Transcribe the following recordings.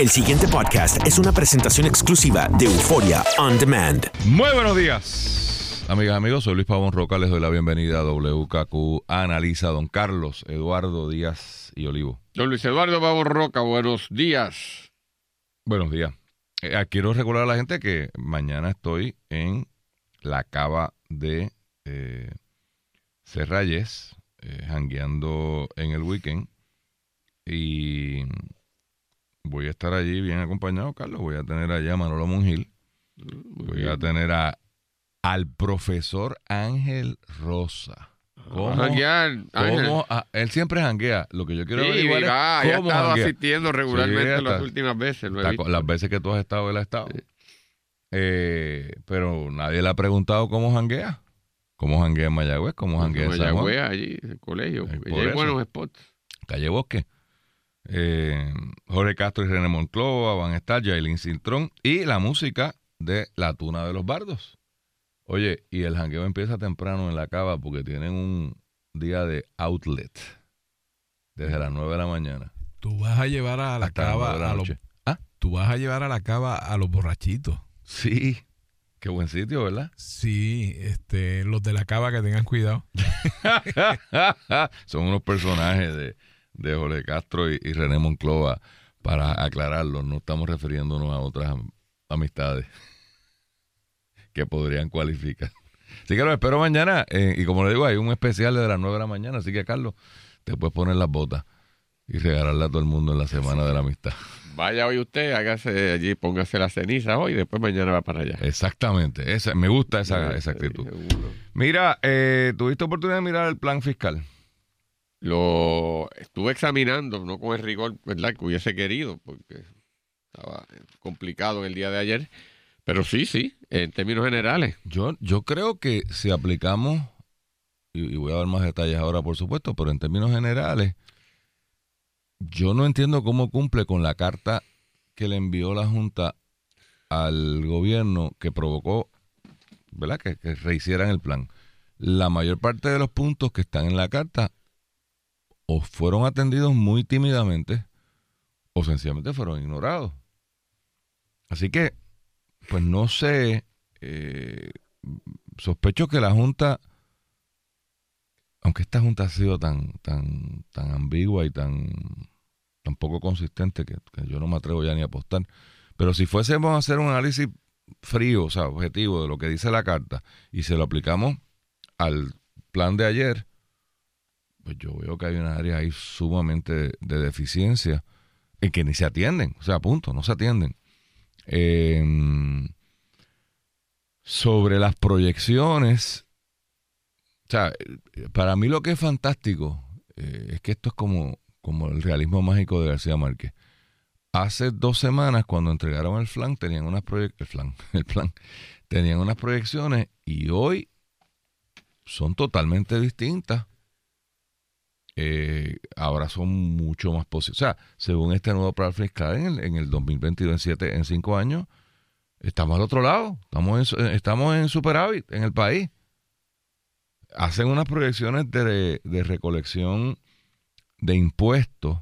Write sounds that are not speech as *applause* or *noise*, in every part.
El siguiente podcast es una presentación exclusiva de Euforia On Demand. Muy buenos días, amigas y amigos. Soy Luis Pavón Roca. Les doy la bienvenida a WKQ Analiza Don Carlos Eduardo Díaz y Olivo. Don Luis Eduardo Pavón Roca, buenos días. Buenos días. Eh, quiero recordar a la gente que mañana estoy en la cava de eh, Cerralles, eh, jangueando en el weekend. Y voy a estar allí bien acompañado, Carlos. Voy a tener allá a Manolo Monjil. Voy a tener a, al profesor Ángel Rosa. ¿Cómo, janguear, cómo a- él siempre janguea. Lo que yo quiero Sí, averiguar ya, es cómo estado janguea. asistiendo regularmente Sí, las últimas veces. lo he Está visto. con- las veces que tú has estado, él ha estado. Eh, pero nadie le ha preguntado cómo janguea. ¿Cómo janguea en Mayagüez? ¿Cómo janguea en San Juan? Mayagüez, allí, en el colegio. Hay eso. buenos spots. Calle Bosque. Eh, Jorge Castro y René Monclova van a estar, Jailin Cintrón y la música de La Tuna de los Bardos. Oye, y el jangueo empieza temprano en la cava porque tienen un día de outlet desde las 9 de la mañana Tú vas a llevar a la hasta las 9 de cava la a los. Ah, tú vas a llevar a la cava a los borrachitos. sí. Qué buen sitio, ¿verdad? Sí, este, los de la cava que tengan cuidado. *laughs* Son unos personajes de, de Jorge Castro y, y René Monclova. Para aclararlo, no estamos refiriéndonos a otras am- amistades *laughs* que podrían cualificar. Así que los espero mañana. eh, y como le digo, hay un especial de las 9 de la mañana. Así que, Carlos, te puedes poner las botas y regalarle a todo el mundo en la Semana de la Amistad. Vaya hoy usted, hágase allí, póngase la ceniza hoy y después mañana va para allá. Exactamente. Esa, me gusta esa, esa actitud. Mira, eh, ¿tuviste oportunidad de mirar el plan fiscal? Lo estuve examinando, no con el rigor ¿verdad? que hubiese querido, porque estaba complicado en el día de ayer. Pero sí, sí, en términos generales. Yo, yo creo que si aplicamos, y, voy a dar más detalles ahora, por supuesto, pero en términos generales, yo no entiendo cómo cumple con la carta que le envió la Junta al gobierno que provocó, ¿verdad?, que, que rehicieran el plan. La mayor parte de los puntos que están en la carta o fueron atendidos muy tímidamente o sencillamente fueron ignorados. Así que, pues no sé, eh, sospecho que la Junta, aunque esta Junta ha sido tan, tan, tan ambigua y tan, tan poco consistente que, que yo no me atrevo ya ni a apostar, pero si fuésemos a hacer un análisis frío, o sea, objetivo de lo que dice la carta y se lo aplicamos al plan de ayer, pues yo veo que hay unas áreas ahí sumamente de, de deficiencia en que ni se atienden, o sea, punto, no se atienden. Eh, sobre las proyecciones, o sea, eh, para mí lo que es fantástico eh, es que esto es como, como el realismo mágico de García Márquez. Hace dos semanas, cuando entregaron el flan, tenían unas el flan, *laughs* el plan, tenían unas proyecciones y hoy son totalmente distintas. Eh, ahora son mucho más posibles. O sea, según este nuevo plan fiscal en el, en el 2022, en, siete, en cinco años, estamos al otro lado. Estamos en, su- estamos en superávit en el país. Hacen unas proyecciones de, de recolección de impuestos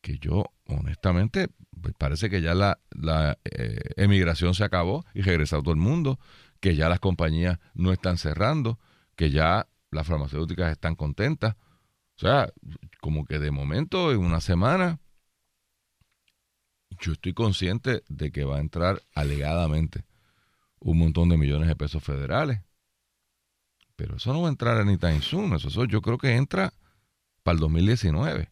que yo, honestamente, pues parece que ya la, la eh, emigración se acabó y regresó todo el mundo, que ya las compañías no están cerrando, que ya las farmacéuticas están contentas. O sea, como que de momento, en una semana, yo estoy consciente de que va a entrar alegadamente un montón de millones de pesos federales. Pero eso no va a entrar anytime soon. Eso, eso yo creo que entra para el 2019.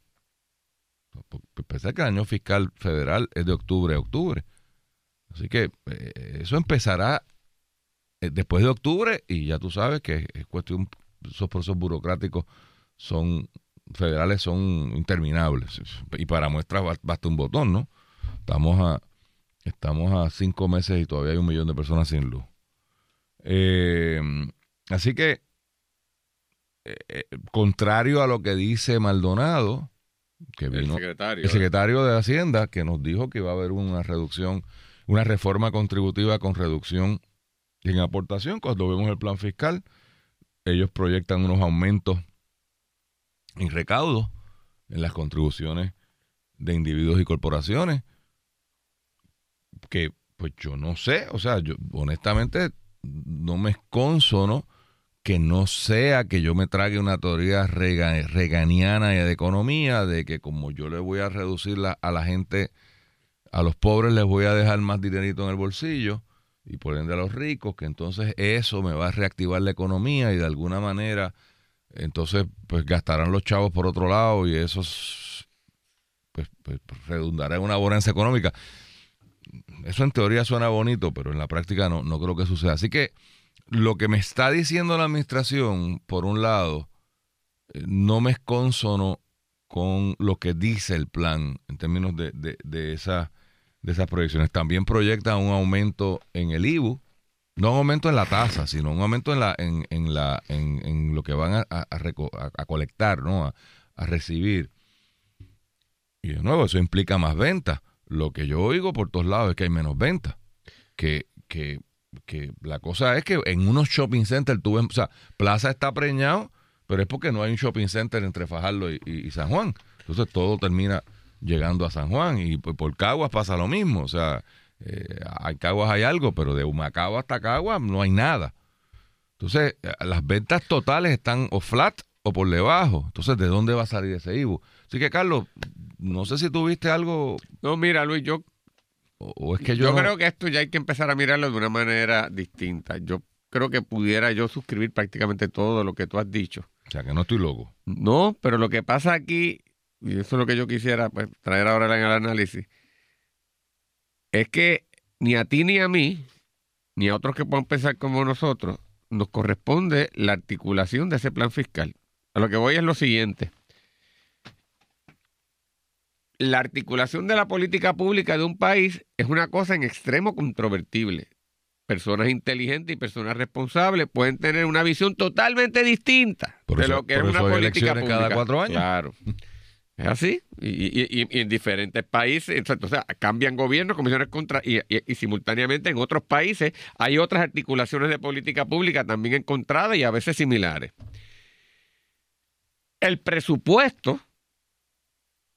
Pensar que el año fiscal federal es de octubre a octubre. Así que eh, eso empezará eh, después de octubre y ya tú sabes que es cuestión, esos procesos burocráticos son federales son interminables y para muestras ba- basta un botón, ¿no? Estamos a estamos a cinco meses y todavía hay un millón de personas sin luz. Eh, así que eh, eh, contrario a lo que dice Maldonado, que El vino secretario. el secretario de Hacienda que nos dijo que iba a haber una reducción, una reforma contributiva con reducción en aportación. Cuando vemos el plan fiscal, ellos proyectan unos aumentos en recaudo en las contribuciones de individuos y corporaciones, que, pues yo no sé, o sea, yo honestamente no me es consono que no sea que yo me trague una teoría rega- reganiana de economía, de que como yo le voy a reducir la- a la gente, a los pobres les voy a dejar más dinerito en el bolsillo y por ende a los ricos, que entonces eso me va a reactivar la economía y de alguna manera entonces pues gastarán los chavos por otro lado y eso es, pues, pues, redundará en una bonanza económica. Eso en teoría suena bonito, pero en la práctica no, no creo que suceda. Así que lo que me está diciendo la administración, por un lado, eh, no me es consono con lo que dice el plan en términos de, de, de, esa- de esas proyecciones. También proyecta un aumento en el IBU, no un aumento en la tasa, sino un aumento en la en, en la en, en lo que van a, a- a colectar, ¿no? A, recibir. Y de nuevo, eso implica más ventas. Lo que yo oigo por todos lados es que hay menos ventas. Que, que, que la cosa es que en unos shopping centers tú ves, o sea, Plaza está preñado, pero es porque no hay un shopping center entre Fajardo y, y- y San Juan. Entonces todo termina llegando a San Juan y por Caguas pasa lo mismo. O sea, eh, hay Caguas hay algo, pero de Humacao hasta Caguas no hay nada. Entonces, eh, las ventas totales están o flat o por debajo. Entonces, ¿de dónde va a salir ese IBU? Así que, Carlos, no sé si tuviste algo No, mira, Luis, yo, o, o es que yo, yo creo que esto ya hay que empezar a mirarlo de una manera distinta. Yo creo que pudiera yo suscribir prácticamente todo lo que tú has dicho. O sea, que no estoy loco. No, pero lo que pasa aquí, y eso es lo que yo quisiera pues, traer ahora en el análisis, es que ni a ti ni a mí, ni a otros que puedan pensar como nosotros, nos corresponde la articulación de ese plan fiscal. A lo que voy es lo siguiente. La articulación de la política pública de un país es una cosa en extremo controvertible. Personas inteligentes y personas responsables pueden tener una visión totalmente distinta Por de eso- lo que es una política elecciones cada pública. cuatro años. Claro. *laughs* Es así. Y, en diferentes países, exacto, o sea, cambian gobiernos, comisiones contra, y simultáneamente en otros países hay otras articulaciones de política pública también encontradas y a veces similares. El presupuesto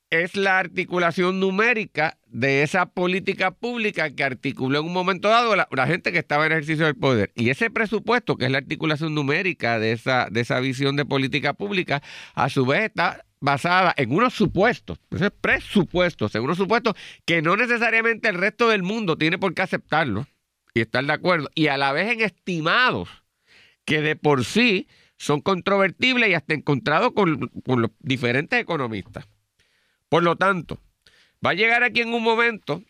es la articulación numérica de esa política pública que articuló en un momento dado la, la gente que estaba en ejercicio del poder. Y ese presupuesto, que es la articulación numérica de esa, de esa visión de política pública, a su vez está basada en unos supuestos, presupuestos, en unos supuestos que no necesariamente el resto del mundo tiene por qué aceptarlo y estar de acuerdo, y a la vez en estimados que de por sí son controvertibles y hasta encontrados con, con los diferentes economistas. Por lo tanto, va a llegar aquí en un momento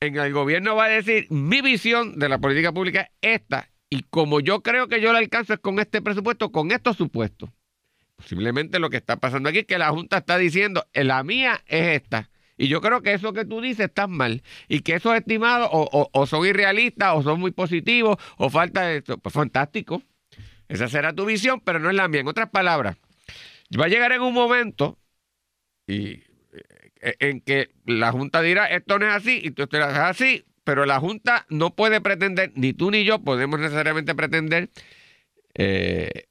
en el gobierno va a decir, mi visión de la política pública es esta, y como yo creo que yo la alcanzo es con este presupuesto, con estos supuestos. Posiblemente lo que está pasando aquí es que la Junta está diciendo, "Eh, la mía es esta. Y yo creo que eso que tú dices está mal. Y que esos estimados o, son irrealistas, o son muy positivos, o falta de esto. Pues fantástico. Esa será tu visión, pero no es la mía. En otras palabras, va a llegar en un momento y eh, en que la Junta dirá esto no es así y esto es así, pero la Junta no puede pretender, ni tú ni yo podemos necesariamente pretender, eh,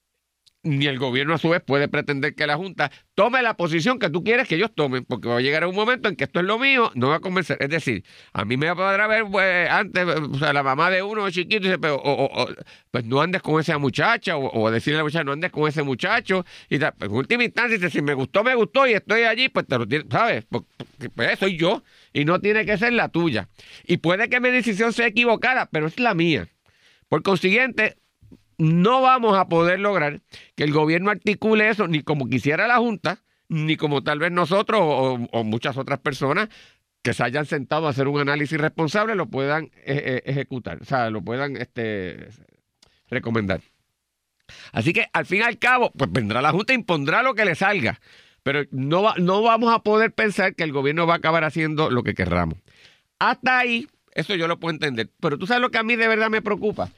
ni el gobierno a su vez puede pretender que la Junta tome la posición que tú quieres que ellos tomen, porque va a llegar un momento en que esto es lo mío, no va a convencer. Es decir, a mí me podrá ver pues, antes, o sea, la mamá de uno chiquito dice, pero, o- o- pues no andes con esa muchacha, o, decirle a la muchacha, no andes con ese muchacho, y. Pues, en última instancia, dice, si me gustó, me gustó, y estoy allí, pues te lo tienes, ¿sabes? Porque pues, soy yo, y no tiene que ser la tuya. Y puede que mi decisión sea equivocada, pero es la mía. Por consiguiente, no vamos a poder lograr que el gobierno articule eso ni como quisiera la Junta, ni como tal vez nosotros o, muchas otras personas que se hayan sentado a hacer un análisis responsable lo puedan eh, eh, ejecutar, o sea, lo puedan este, recomendar. Así que al fin y al cabo, pues vendrá la Junta e impondrá lo que le salga, pero no, va- no vamos a poder pensar que el gobierno va a acabar haciendo lo que querramos. Hasta ahí, eso yo lo puedo entender, pero tú sabes lo que a mí de verdad me preocupa,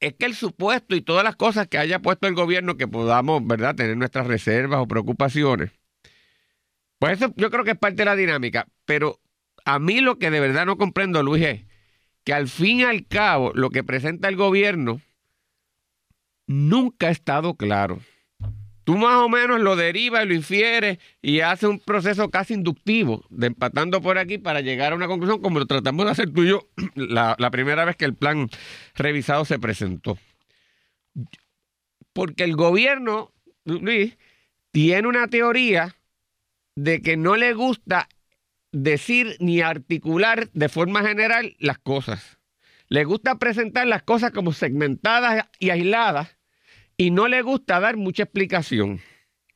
es que el supuesto y todas las cosas que haya puesto el gobierno que podamos, ¿verdad?, tener nuestras reservas o preocupaciones. Pues eso yo creo que es parte de la dinámica, pero a mí lo que de verdad no comprendo, Luis, es que al fin y al cabo lo que presenta el gobierno nunca ha estado claro. Tú más o menos lo derivas y lo infieres y haces un proceso casi inductivo de empatando por aquí para llegar a una conclusión como lo tratamos de hacer tú y yo *clears throat* la, la primera vez que el plan revisado se presentó. Porque el gobierno, Luis, tiene una teoría de que no le gusta decir ni articular de forma general las cosas. Le gusta presentar las cosas como segmentadas y aisladas y no le gusta dar mucha explicación.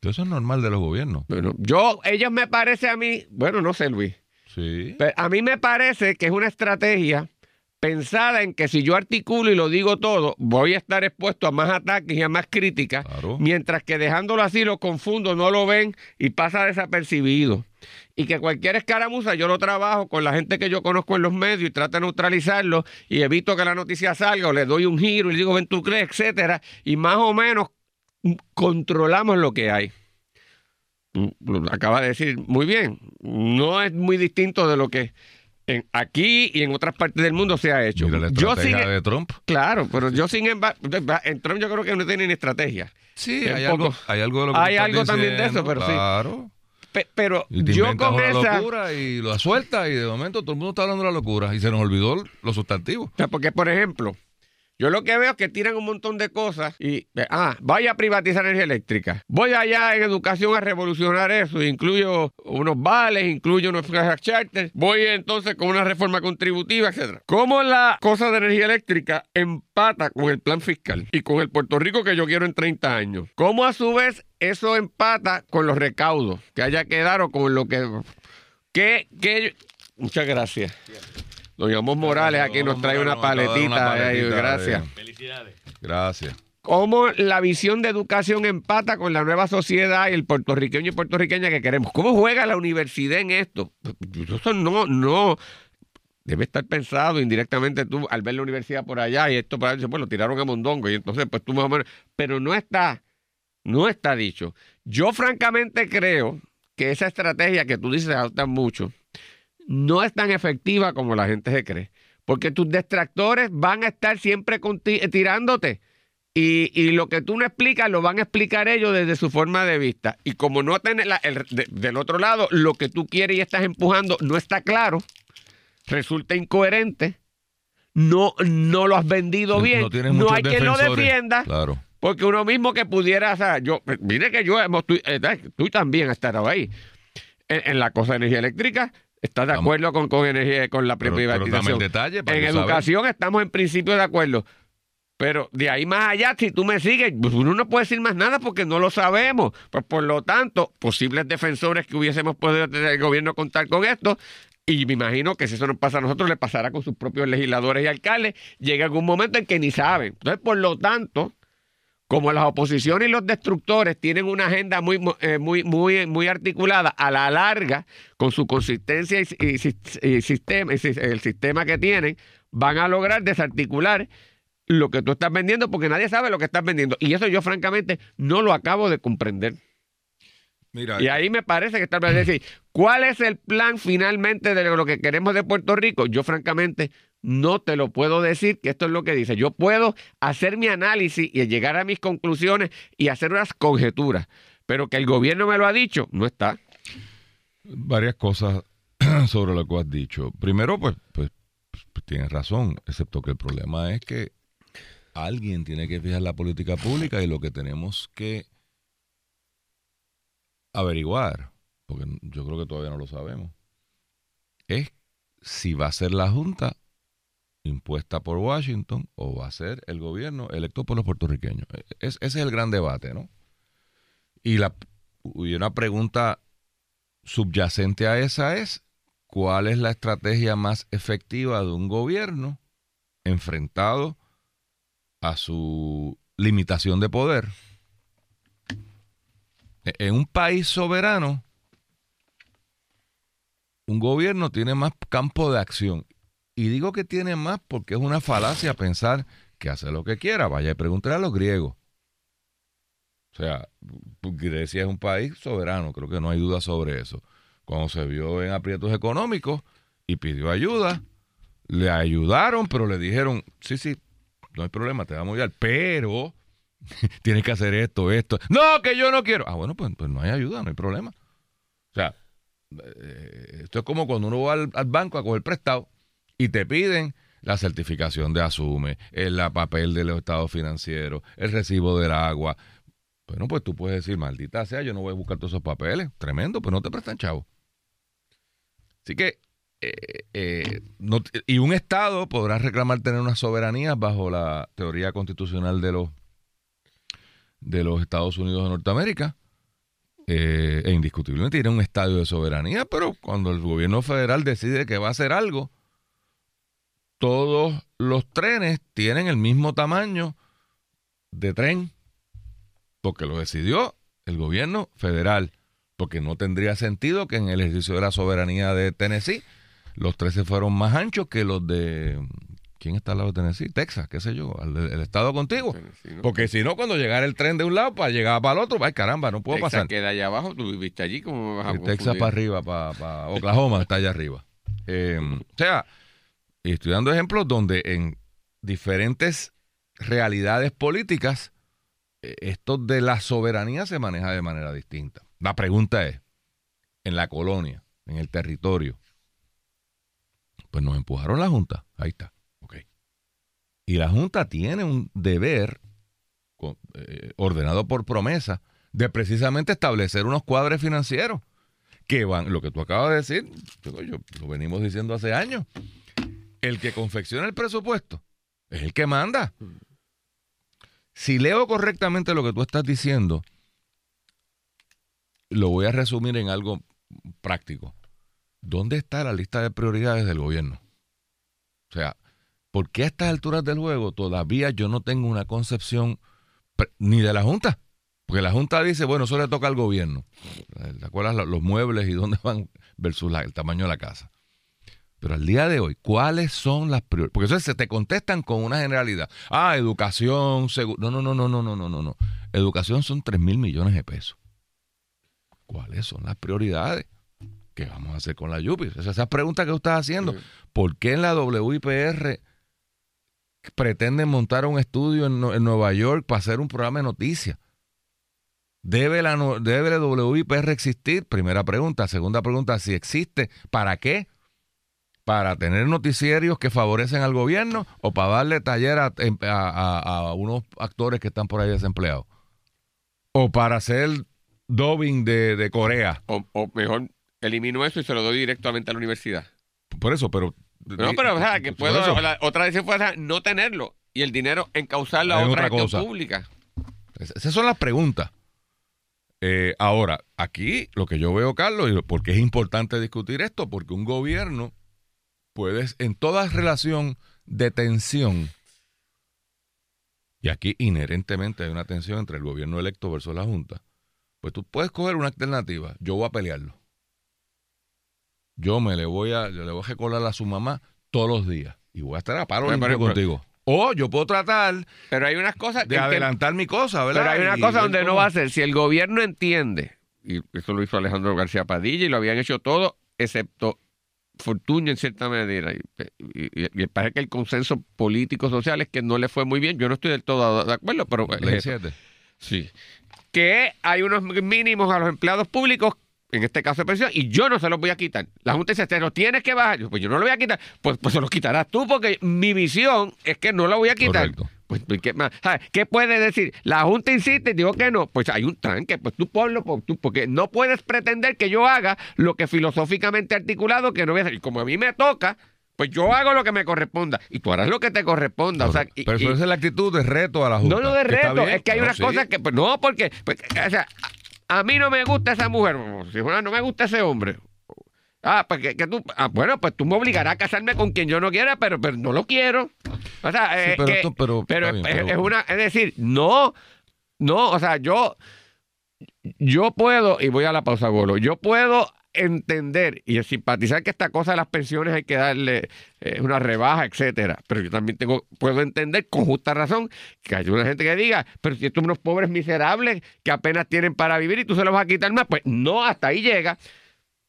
Eso es normal de los gobiernos. Bueno, yo, ellos me parece a mí, bueno, no sé, Luis, Sí. pero a mí me parece que es una estrategia pensada en que si yo articulo y lo digo todo, voy a estar expuesto a más ataques y a más críticas, Claro. mientras que dejándolo así lo confundo, no lo ven y pasa desapercibido. Y que cualquier escaramuza yo lo trabajo con la gente que yo conozco en los medios y trato de neutralizarlo y evito que la noticia salga o le doy un giro y le digo, ven tú crees, etcétera, y más o menos controlamos lo que hay. Mm, acaba de decir muy bien. No es muy distinto de lo que en- aquí y en otras partes del mundo se ha hecho. Mira la Yo sin, de Trump. claro, pero yo sin embargo, en Trump yo creo que no tiene ni estrategia. Sí, hay algo, hay algo de lo que Hay algo también de eso, pero sí. Pe- pero yo con una esa, locura y lo suelta y de momento todo el mundo está hablando de la locura y se nos olvidó los sustantivos. O sea, porque por ejemplo, yo lo que veo es que tiran un montón de cosas y, eh, ah, vaya a privatizar energía eléctrica. Voy allá en educación a revolucionar eso. Incluyo unos vales, incluyo unos charters. Voy entonces con una reforma contributiva, etcétera. ¿Cómo la cosa de energía eléctrica empata con el plan fiscal y con el Puerto Rico que yo quiero en 30 años? ¿Cómo a su vez eso empata con los recaudos que haya que dar o con lo que... que, que Muchas gracias. Don Amos Morales aquí nos trae una paletita. eh, paletita, gracias. eh. Gracias. ¿Cómo la visión de educación empata con la nueva sociedad y el puertorriqueño y puertorriqueña que queremos? ¿Cómo juega la universidad en esto? Eso no, no. Debe estar pensado indirectamente tú al ver la universidad por allá y esto para allá, pues lo tiraron a Mondongo y entonces pues tú más o menos, pero no está, no está dicho. Yo francamente creo que esa estrategia que tú dices adoptan mucho no es tan efectiva como la gente se cree, porque tus detractores van a estar siempre conti- tirándote. Y, y lo que tú no explicas lo van a explicar ellos desde su forma de vista. Y como no tenés la- el- de- del otro lado, lo que tú quieres y estás empujando no está claro, resulta incoherente, no, no lo has vendido bien, no, muchos hay quien lo defienda, Claro. porque uno mismo que pudiera, o sea, yo, mire que yo hemos, tú, eh, tú también has estado ahí, en, en la cosa de energía eléctrica. ¿Estás de acuerdo con, con energía, con la Pero- privatización? el detalle para en saber. educación estamos en principio de acuerdo. Pero de ahí más allá, si tú me sigues, pues uno no puede decir más nada porque no lo sabemos. Pues por lo tanto, posibles defensores que hubiésemos podido tener el gobierno contar con esto, y me imagino que si eso nos pasa a nosotros, le pasará con sus propios legisladores y alcaldes, llega algún momento en que ni saben. Entonces, por lo tanto, como las oposiciones y los destructores tienen una agenda muy, eh, muy, muy, muy articulada a la larga, con su consistencia y, y sis- y sistema, y el sistema que tienen, van a lograr desarticular lo que tú estás vendiendo porque nadie sabe lo que estás vendiendo. Y eso yo francamente no lo acabo de comprender. Mira, Y ahí me parece que está bien decir, ¿cuál es el plan finalmente de lo que queremos de Puerto Rico? Yo francamente no te lo puedo decir, que esto es lo que dice. Yo puedo hacer mi análisis y llegar a mis conclusiones y hacer unas conjeturas, pero que el gobierno me lo ha dicho, no está. varias cosas *clears throat* sobre lo que has dicho. Primero, pues, pues, pues, tienes razón, excepto que el problema es que alguien tiene que fijar la política pública y lo que tenemos que averiguar, porque yo creo que todavía no lo sabemos, es si va a ser la Junta impuesta por Washington o va a ser el gobierno electo por los puertorriqueños. Es- ese es el gran debate, ¿no? Y, la, y una pregunta subyacente a esa es cuál es la estrategia más efectiva de un gobierno enfrentado a su limitación de poder. E- En un país soberano, un gobierno tiene más campo de acción. Y digo que tiene más porque es una falacia pensar que hace lo que quiera. Vaya y pregúntale a los griegos. O sea, Grecia es un país soberano, creo que no hay duda sobre eso. Cuando se vio en aprietos económicos y pidió ayuda, le ayudaron, pero le dijeron, sí, sí, no hay problema, te vamos a ayudar, pero *laughs* tienes que hacer esto, esto. No, que yo no quiero. Ah, bueno, pues, pues no hay ayuda, no hay problema. O sea, eh, esto es como cuando uno va al banco a coger prestado y te piden la certificación de asume, el papel de los estados financieros, el recibo del agua. Bueno, pues tú puedes decir, maldita sea, yo no voy a buscar todos esos papeles. Tremendo, pues no te prestan chavo. Así que, eh, eh, y un estado podrá reclamar tener una soberanía bajo la teoría constitucional de los, de los Estados Unidos de Norteamérica. eh, e indiscutiblemente tiene un estadio de soberanía, pero cuando el gobierno federal decide que va a hacer algo, todos los trenes tienen el mismo tamaño de tren, porque lo decidió el gobierno federal, porque no tendría sentido que en el ejercicio de la soberanía de Tennessee los 13 fueron más anchos que los de... ¿Quién está al lado de Tennessee? Texas, qué sé yo, el, el estado contigo. Porque si no, cuando llegara el tren de un lado para llegar para el otro, ay caramba, no puedo Texas pasar. queda allá abajo, tú viviste allí, ¿cómo me vas a Texas para arriba, para, para Oklahoma, está allá arriba. Eh, o sea, y estoy dando ejemplos donde en diferentes realidades políticas, eh, esto de la soberanía se maneja de manera distinta. La pregunta es, en la colonia, en el territorio, pues nos empujaron la Junta. Ahí está. Y la Junta tiene un deber eh, ordenado por promesa de precisamente establecer unos cuadres financieros que van, lo que tú acabas de decir, lo venimos diciendo hace años, el que confecciona el presupuesto es el que manda. Si leo correctamente lo que tú estás diciendo, lo voy a resumir en algo práctico. ¿Dónde está la lista de prioridades del gobierno? O sea, ¿por qué a estas alturas del juego todavía yo no tengo una concepción ni de la Junta? Porque la Junta dice, bueno, eso le toca al gobierno. ¿Te acuerdas lo- los muebles y dónde van versus el tamaño de la casa? Pero al día de hoy, ¿cuáles son las prioridades? Porque eso se te contestan con una generalidad. Ah, educación, seguro. No, no, no, no, no, no, no, no, no. Educación son 3 mil millones de pesos. ¿Cuáles son las prioridades? ¿Qué vamos a hacer con la Yupi? Esa, esa pregunta que tú estás haciendo. Sí. ¿Por qué en la WIPR pretenden montar un estudio en, en Nueva York para hacer un programa de noticias? ¿Debe la, ¿Debe la WIPR existir? Primera pregunta. Segunda pregunta, si existe, ¿para qué? ¿Para tener noticiarios que favorecen al gobierno o para darle taller a, em, a- a- unos actores que están por ahí desempleados? ¿O para hacer dubbing de, de Corea? O, o mejor, elimino eso y se lo doy directamente a la universidad. Por eso, pero... No, pero o sea, que puedo, la otra decisión fue esa, no tenerlo y el dinero encauzarlo a otra, otra cosa. pública. Es- Esas son las preguntas. Eh, ahora, aquí lo que yo veo, Carlos, y porque es importante discutir esto, porque un gobierno puede, en toda relación de tensión, y aquí inherentemente hay una tensión entre el gobierno electo versus la Junta, pues tú puedes coger una alternativa. Yo voy a pelearlo. Yo me le voy a, yo le voy a recolar a su mamá todos los días y voy a estar a paro Pero, contigo. O yo puedo tratar Pero hay unas cosas de que- adelantar mi cosa, ¿verdad? Pero hay una Y cosa donde no va a ser. Si el gobierno entiende, y eso lo hizo Alejandro García Padilla y lo habían hecho todo, excepto Fortuño en cierta medida. Y, y- y- parece que el consenso político social es que no le fue muy bien. Yo no estoy del todo de acuerdo, pero eso. 7. sí. Que hay unos mínimos a los empleados públicos, en este caso de pensión, y yo no se los voy a quitar. La Junta dice, te los tienes que bajar. Yo, Pues yo no lo voy a quitar. Pues, pues se los quitarás tú, porque mi visión es que no lo voy a quitar. Correcto. Pues, pues, ¿qué, más? ¿Qué puede decir? La Junta insiste, digo que no. Pues hay un tranque, pues tú ponlo, por tú, porque no puedes pretender que yo haga lo que filosóficamente articulado que no voy a hacer. Y como a mí me toca, pues yo hago lo que me corresponda. Y tú harás lo que te corresponda. O sea, y- Pero y- eso es la actitud de reto a la Junta. no, no de reto, bien, es que hay unas sí. cosas que, pues no, porque, pues, o sea, a, a mí no me gusta esa mujer, no me gusta ese hombre. Ah, pues que, que tú, ah, bueno, pues tú me obligarás a casarme con quien yo no quiera, pero, pero no lo quiero. O sea, Sí, eh, pero que- esto- pero- pero está bien, es, pero- es una, es decir, no, no, o sea, yo, yo puedo, y voy a la pausa, Golo, yo puedo entender y simpatizar que esta cosa de las pensiones hay que darle eh, una rebaja, etcétera. Pero yo también tengo, puedo entender con justa razón que hay una gente que diga, pero si estos son unos pobres miserables que apenas tienen para vivir y tú se los vas a quitar más, pues no, hasta ahí llega.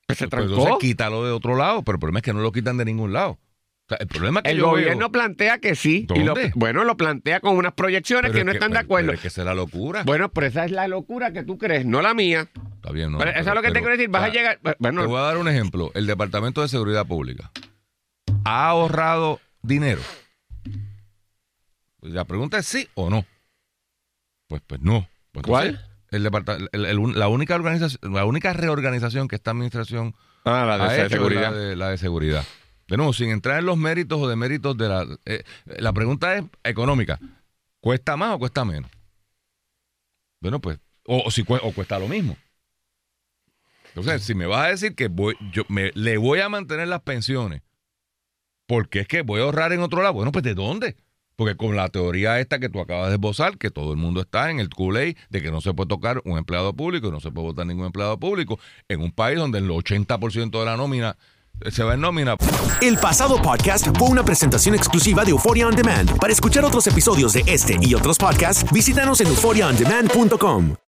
Pues se Pues trancó. entonces quítalo de otro lado, pero el problema es que no lo quitan de ningún lado. O sea, el problema que El yo gobierno veo, plantea que sí. Y lo- ¿Dónde? bueno, lo plantea con unas proyecciones Pero que no están de acuerdo. pero es que esa es la locura. Bueno, pero esa es la locura que tú crees, no la mía. Está bien, no. pero eso es lo que te quiero decir. Vas a sea, llegar. Te Bueno, voy a dar un ejemplo. El Departamento de Seguridad Pública ha ahorrado dinero. Pues la pregunta es sí o no. Pues, pues no. Pues ¿Cuál? entonces, El el- el- la única organización, la única reorganización que esta administración ah, la ha de hecho seguridad. La de, la de seguridad. De nuevo, sin entrar en los méritos o deméritos de la. eh, la pregunta es económica. ¿Cuesta más o cuesta menos? Bueno, pues. O, o si o cuesta lo mismo. Entonces, si me vas a decir que voy, yo me, le voy a mantener las pensiones porque es que voy a ahorrar en otro lado, bueno, pues ¿de dónde? Porque con la teoría esta que tú acabas de esbozar, que todo el mundo está en el Kool-Aid de que no se puede tocar un empleado público no se puede votar ningún empleado público, en un país donde el 80% de la nómina eh, se va en nómina. El pasado podcast fue una presentación exclusiva de Euphoria On Demand. Para escuchar otros episodios de este y otros podcasts, visítanos en euphoriaondemand.com.